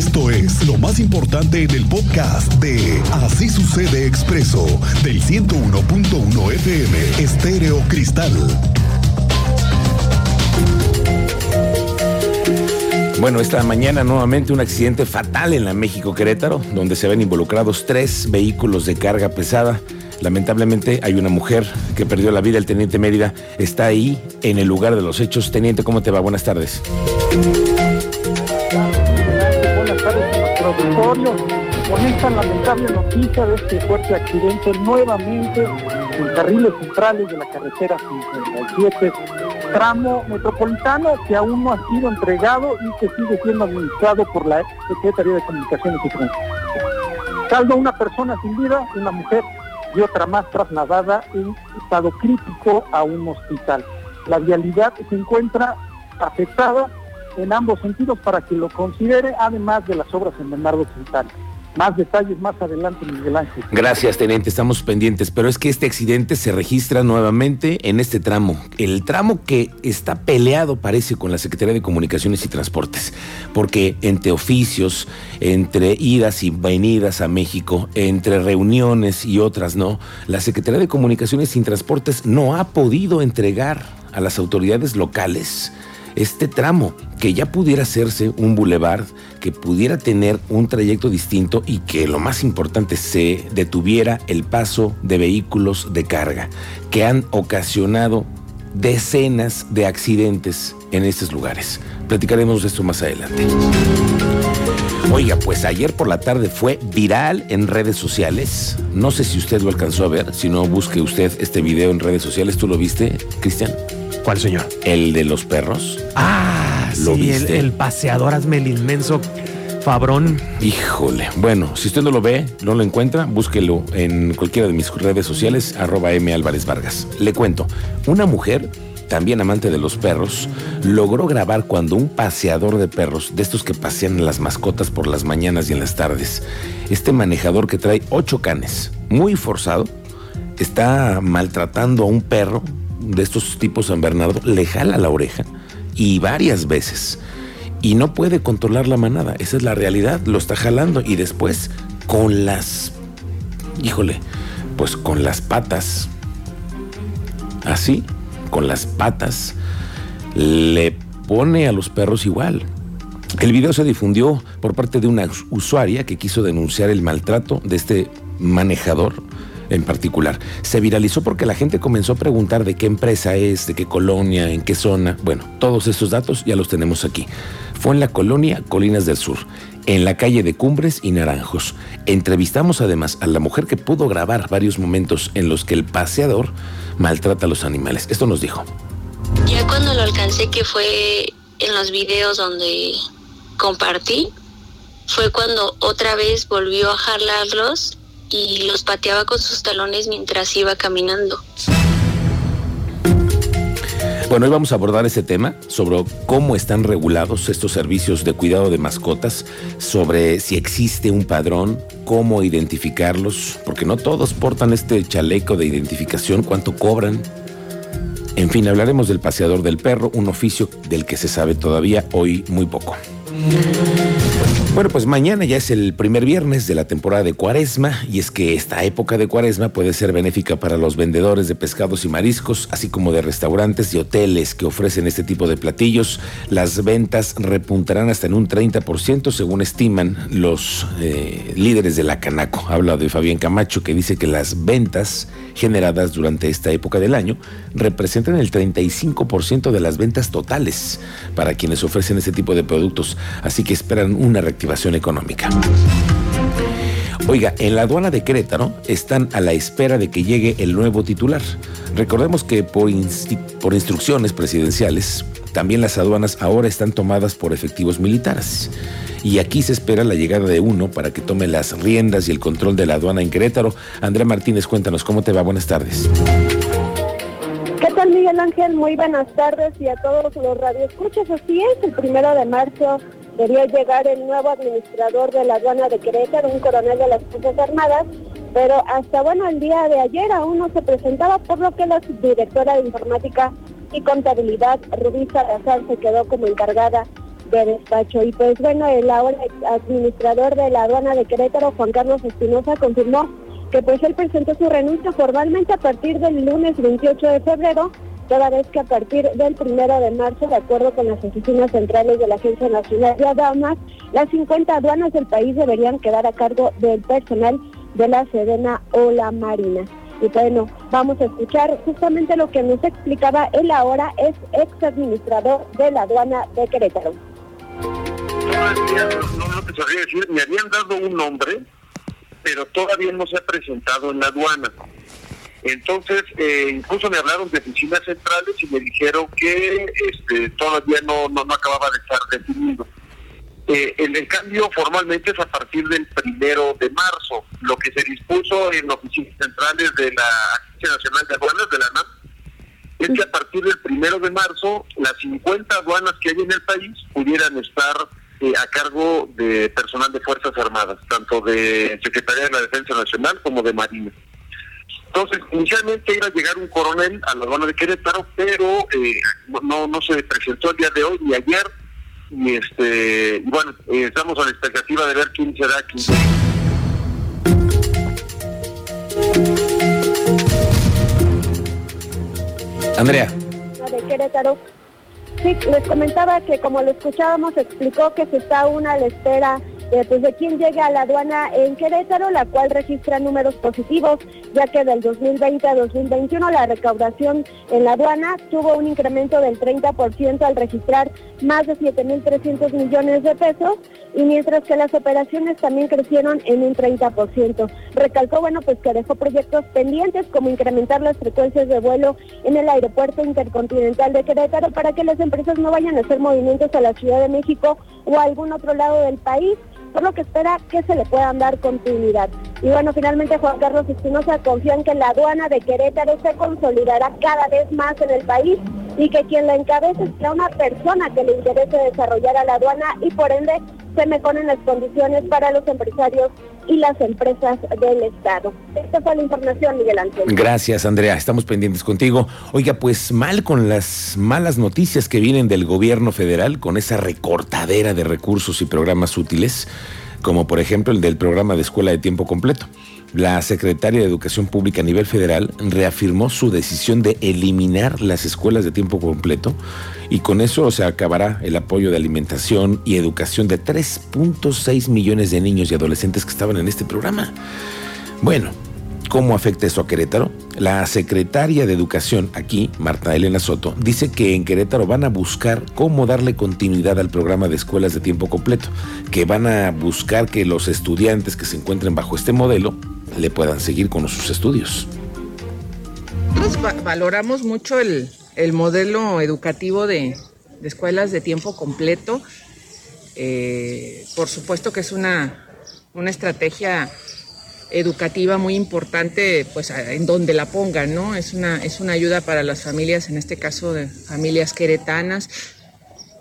Esto es lo más importante en el podcast de Así sucede expreso del 101.1 FM Estéreo Cristal. Bueno, esta mañana nuevamente un accidente fatal en la México Querétaro, donde se ven involucrados tres vehículos de carga pesada. Lamentablemente hay una mujer que perdió la vida, el teniente Mérida está ahí en el lugar de los hechos. Teniente, ¿cómo te va? Buenas tardes. Con esta lamentable noticia de este fuerte accidente nuevamente en carriles centrales de la carretera 57, tramo metropolitano que aún no ha sido entregado y que sigue siendo administrado por la Secretaría de Comunicaciones y Transporte. Salvo una persona sin vida, una mujer y otra más trasladada en estado crítico a un hospital. La vialidad se encuentra afectada en ambos sentidos para que lo considere, además de las obras en Bernardo Quintana. Más detalles más adelante, Miguel Ángel. Gracias, teniente, estamos pendientes, pero es que este accidente se registra nuevamente en este tramo, el tramo que está peleado parece con la Secretaría de Comunicaciones y Transportes, porque entre oficios, entre idas y venidas a México, entre reuniones y otras no, la Secretaría de Comunicaciones y Transportes no ha podido entregar a las autoridades locales este tramo, que ya pudiera hacerse un bulevar, que pudiera tener un trayecto distinto y que lo más importante se detuviera el paso de vehículos de carga, que han ocasionado decenas de accidentes en estos lugares. Platicaremos de esto más adelante. Oiga, pues ayer por la tarde fue viral en redes sociales. No sé si usted lo alcanzó a ver, si no busque usted este video en redes sociales. ¿Tú lo viste, Cristian? ¿Cuál señor? El de los perros. Ah, ¿Lo sí, el, viste? el paseador, hazme el inmenso Fabrón. Híjole. Bueno, si usted no lo ve, no lo encuentra, búsquelo en cualquiera de mis redes sociales, arroba M Álvarez Vargas. Le cuento, una mujer, también amante de los perros, logró grabar cuando un paseador de perros, de estos que pasean las mascotas por las mañanas y en las tardes, este manejador que trae ocho canes, muy forzado, está maltratando a un perro de estos tipos San Bernardo, le jala la oreja y varias veces. Y no puede controlar la manada, esa es la realidad, lo está jalando. Y después con las, híjole, pues con las patas, así, con las patas, le pone a los perros igual. El video se difundió por parte de una usuaria que quiso denunciar el maltrato de este manejador en particular. Se viralizó porque la gente comenzó a preguntar de qué empresa es, de qué colonia, en qué zona. Bueno, todos esos datos ya los tenemos aquí. Fue en la colonia Colinas del Sur, en la calle de Cumbres y Naranjos. Entrevistamos además a la mujer que pudo grabar varios momentos en los que el paseador maltrata a los animales. Esto nos dijo. Ya cuando lo alcancé, que fue en los videos donde compartí, fue cuando otra vez volvió a jalarlos y los pateaba con sus talones mientras iba caminando. Bueno, hoy vamos a abordar ese tema sobre cómo están regulados estos servicios de cuidado de mascotas, sobre si existe un padrón, cómo identificarlos, porque no todos portan este chaleco de identificación, cuánto cobran. En fin, hablaremos del paseador del perro, un oficio del que se sabe todavía hoy muy poco. Bueno, pues mañana ya es el primer viernes de la temporada de Cuaresma y es que esta época de Cuaresma puede ser benéfica para los vendedores de pescados y mariscos, así como de restaurantes y hoteles que ofrecen este tipo de platillos. Las ventas repuntarán hasta en un 30% según estiman los eh, líderes de la Canaco. Habla de Fabián Camacho que dice que las ventas generadas durante esta época del año representan el 35% de las ventas totales para quienes ofrecen este tipo de productos, así que esperan una reactivación económica. Oiga, en la aduana de Querétaro están a la espera de que llegue el nuevo titular. Recordemos que por, instrucciones presidenciales, también las aduanas ahora están tomadas por efectivos militares. Y aquí se espera la llegada de uno para que tome las riendas y el control de la aduana en Querétaro. Andrea Martínez, cuéntanos cómo te va. Buenas tardes. ¿Qué tal Miguel Ángel? Muy buenas tardes y a todos los radioescuchas. Así es, el primero de marzo debería llegar el nuevo administrador de la aduana de Querétaro, un coronel de las Fuerzas Armadas, pero hasta bueno, el día de ayer aún no se presentaba, por lo que la subdirectora de informática y contabilidad, Rubí Salazar, se quedó como encargada de despacho. Y pues bueno, el ahora administrador de la aduana de Querétaro, Juan Carlos Espinosa, confirmó que pues él presentó su renuncia formalmente a partir del lunes 28 de febrero, toda vez que a partir del primero de marzo, de acuerdo con las oficinas centrales de la Agencia Nacional de Aduanas, las 50 aduanas del país deberían quedar a cargo del personal de la Sedena o la Marina. Y bueno, vamos a escuchar justamente lo que nos explicaba él ahora, es ex administrador de la aduana de Querétaro. No, no te sabría decir, me habían dado un nombre, pero todavía no se ha presentado en la aduana. Entonces, eh, incluso me hablaron de oficinas centrales y me dijeron que este, todavía no, no, no acababa de estar definido. Eh, el, cambio formalmente es a partir del primero de marzo. Lo que se dispuso en oficinas centrales de la Agencia Nacional de Aduanas, de la NAM, es que a partir del primero de marzo las 50 aduanas que hay en el país pudieran estar eh, a cargo de personal de Fuerzas Armadas, tanto de Secretaría de la Defensa Nacional como de Marina. Entonces, inicialmente iba a llegar un coronel a la aduana de Querétaro, pero eh, no, no se presentó el día de hoy ni ayer. Y este, bueno, eh, estamos a la expectativa de ver quién será quién. Andrea. la de Querétaro. Sí, les comentaba que como lo escuchábamos, explicó que se está aún a la espera de, pues, de quién llega a la aduana en Querétaro, la cual registra números positivos, ya que del 2020 a 2021 la recaudación en la aduana tuvo un incremento del 30% al registrar más de 7.300 millones de pesos, y mientras que las operaciones también crecieron en un 30%. Recalcó, bueno, pues que dejó proyectos pendientes como incrementar las frecuencias de vuelo en el aeropuerto intercontinental de Querétaro para que las empresas no vayan a hacer movimientos a la Ciudad de México o a algún otro lado del país por lo que espera que se le puedan dar continuidad. Y bueno, finalmente Juan Carlos Espinosa confía en que la aduana de Querétaro se consolidará cada vez más en el país y que quien la encabece sea una persona que le interese desarrollar a la aduana y por ende se mejoren las condiciones para los empresarios y las empresas del Estado. Esta fue la información, Miguel Ángel. Gracias, Andrea. Estamos pendientes contigo. Oiga, pues mal con las malas noticias que vienen del gobierno federal, con esa recortadera de recursos y programas útiles, como por ejemplo el del programa de escuela de tiempo completo. La secretaria de Educación Pública a nivel federal reafirmó su decisión de eliminar las escuelas de tiempo completo y con eso se acabará el apoyo de alimentación y educación de 3.6 millones de niños y adolescentes que estaban en este programa. Bueno, ¿cómo afecta eso a Querétaro? La secretaria de Educación aquí, Marta Elena Soto, dice que en Querétaro van a buscar cómo darle continuidad al programa de escuelas de tiempo completo, que van a buscar que los estudiantes que se encuentren bajo este modelo le puedan seguir con sus estudios. Nosotros va- valoramos mucho el, el modelo educativo de, escuelas de tiempo completo. Eh, por supuesto que es una, una estrategia educativa muy importante, pues en donde la pongan, ¿no? Es una, es una ayuda para las familias, en este caso de familias queretanas,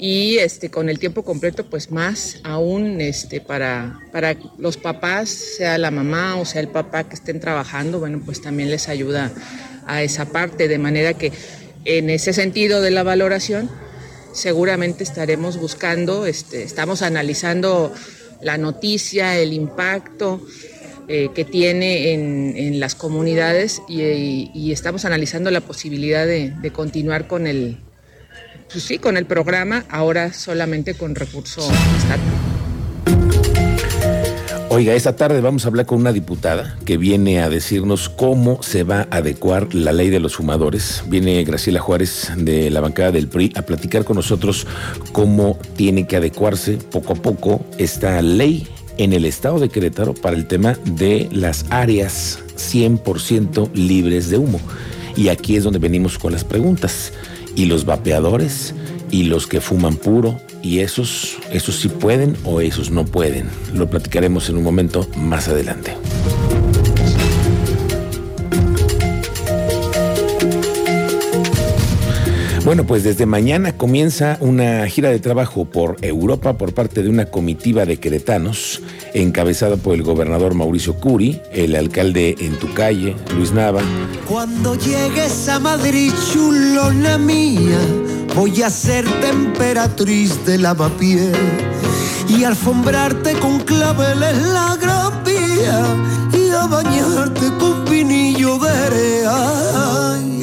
y este con el tiempo completo pues más aún este para para los papás sea la mamá o sea el papá que estén trabajando bueno pues también les ayuda a esa parte de manera que en ese sentido de la valoración seguramente estaremos buscando este estamos analizando la noticia el impacto eh, que tiene en, en las comunidades y, y- estamos analizando la posibilidad de, de continuar con el pues sí, con el programa, ahora solamente con recurso. Oiga, esta tarde vamos a hablar con una diputada que viene a decirnos cómo se va a adecuar la ley de los fumadores. Viene Graciela Juárez de la bancada del PRI a platicar con nosotros cómo tiene que adecuarse poco a poco esta ley en el estado de Querétaro para el tema de las áreas 100% libres de humo. Y aquí es donde venimos con las preguntas. ¿Y los vapeadores? ¿Y los que fuman puro? ¿Y esos, esos sí pueden o esos no pueden? Lo platicaremos en un momento más adelante. Bueno, pues desde mañana comienza una gira de trabajo por Europa por parte de una comitiva de queretanos, encabezada por el gobernador Mauricio Curi, el alcalde en tu calle, Luis Nava, Cuando llegues a Madrid, chulona mía, Voy a ser temperatriz de lavapié y alfombrarte con claveles la gran vía y a bañarte con vinillo de.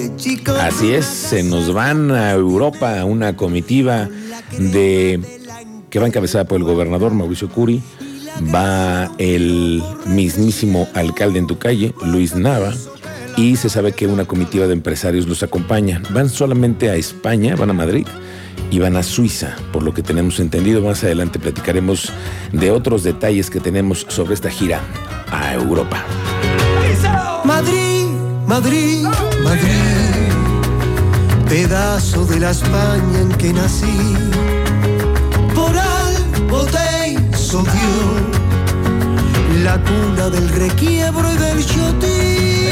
Así es, se nos van a Europa una comitiva de que va encabezada por el gobernador Mauricio Curi, va el mismísimo alcalde en tu calle, Luis Nava, y se sabe que una comitiva de empresarios los acompaña. Van solamente a España, van a Madrid y van a Suiza, por lo que tenemos entendido. Más adelante platicaremos de otros detalles que tenemos sobre esta gira a Europa. Madrid, Madrid, Madrid, pedazo de la España en que nací. Por algo te hizo la cuna del requiebro y del chotín.